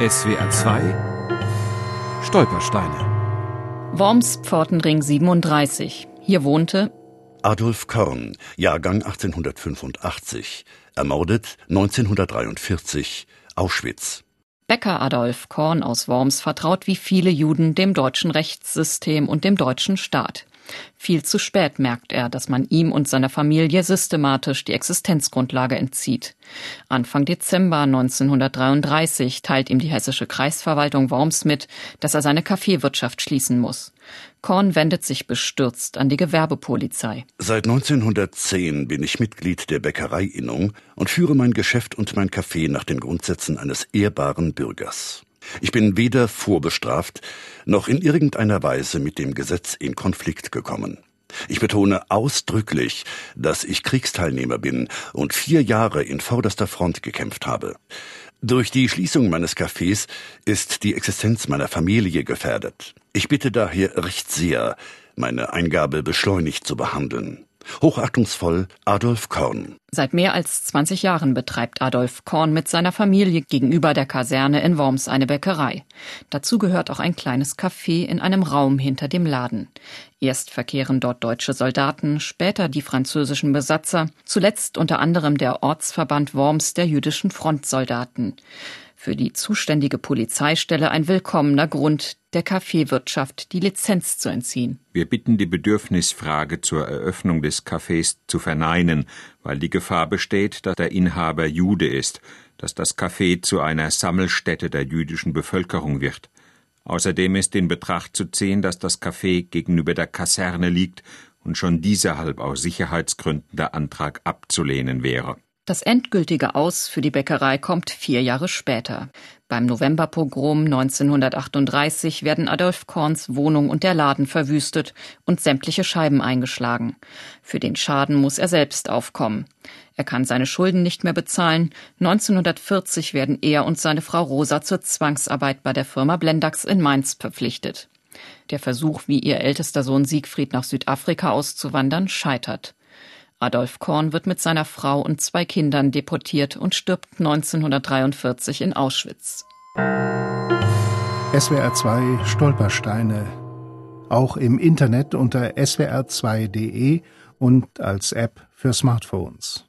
SWR 2 Stolpersteine Worms Pfortenring 37. Hier wohnte Adolf Korn, Jahrgang 1885, ermordet 1943, Auschwitz. Bäcker Adolf Korn aus Worms vertraut wie viele Juden dem deutschen Rechtssystem und dem deutschen Staat. Viel zu spät merkt er, dass man ihm und seiner Familie systematisch die Existenzgrundlage entzieht. Anfang Dezember 1933 teilt ihm die hessische Kreisverwaltung Worms mit, dass er seine Kaffeewirtschaft schließen muss. Korn wendet sich bestürzt an die Gewerbepolizei. Seit 1910 bin ich Mitglied der Bäckereiinnung und führe mein Geschäft und mein Kaffee nach den Grundsätzen eines ehrbaren Bürgers. Ich bin weder vorbestraft noch in irgendeiner Weise mit dem Gesetz in Konflikt gekommen. Ich betone ausdrücklich, dass ich Kriegsteilnehmer bin und vier Jahre in vorderster Front gekämpft habe. Durch die Schließung meines Cafés ist die Existenz meiner Familie gefährdet. Ich bitte daher recht sehr, meine Eingabe beschleunigt zu behandeln. Hochachtungsvoll Adolf Korn. Seit mehr als 20 Jahren betreibt Adolf Korn mit seiner Familie gegenüber der Kaserne in Worms eine Bäckerei. Dazu gehört auch ein kleines Café in einem Raum hinter dem Laden. Erst verkehren dort deutsche Soldaten, später die französischen Besatzer, zuletzt unter anderem der Ortsverband Worms der jüdischen Frontsoldaten für die zuständige Polizeistelle ein willkommener Grund, der Kaffeewirtschaft die Lizenz zu entziehen. Wir bitten die Bedürfnisfrage zur Eröffnung des Cafés zu verneinen, weil die Gefahr besteht, dass der Inhaber Jude ist, dass das Café zu einer Sammelstätte der jüdischen Bevölkerung wird. Außerdem ist in Betracht zu ziehen, dass das Café gegenüber der Kaserne liegt und schon dieserhalb aus Sicherheitsgründen der Antrag abzulehnen wäre. Das endgültige Aus für die Bäckerei kommt vier Jahre später. Beim Novemberpogrom 1938 werden Adolf Korns Wohnung und der Laden verwüstet und sämtliche Scheiben eingeschlagen. Für den Schaden muss er selbst aufkommen. Er kann seine Schulden nicht mehr bezahlen. 1940 werden er und seine Frau Rosa zur Zwangsarbeit bei der Firma Blendax in Mainz verpflichtet. Der Versuch, wie ihr ältester Sohn Siegfried nach Südafrika auszuwandern, scheitert. Adolf Korn wird mit seiner Frau und zwei Kindern deportiert und stirbt 1943 in Auschwitz. SWR 2 Stolpersteine. Auch im Internet unter swr2.de und als App für Smartphones.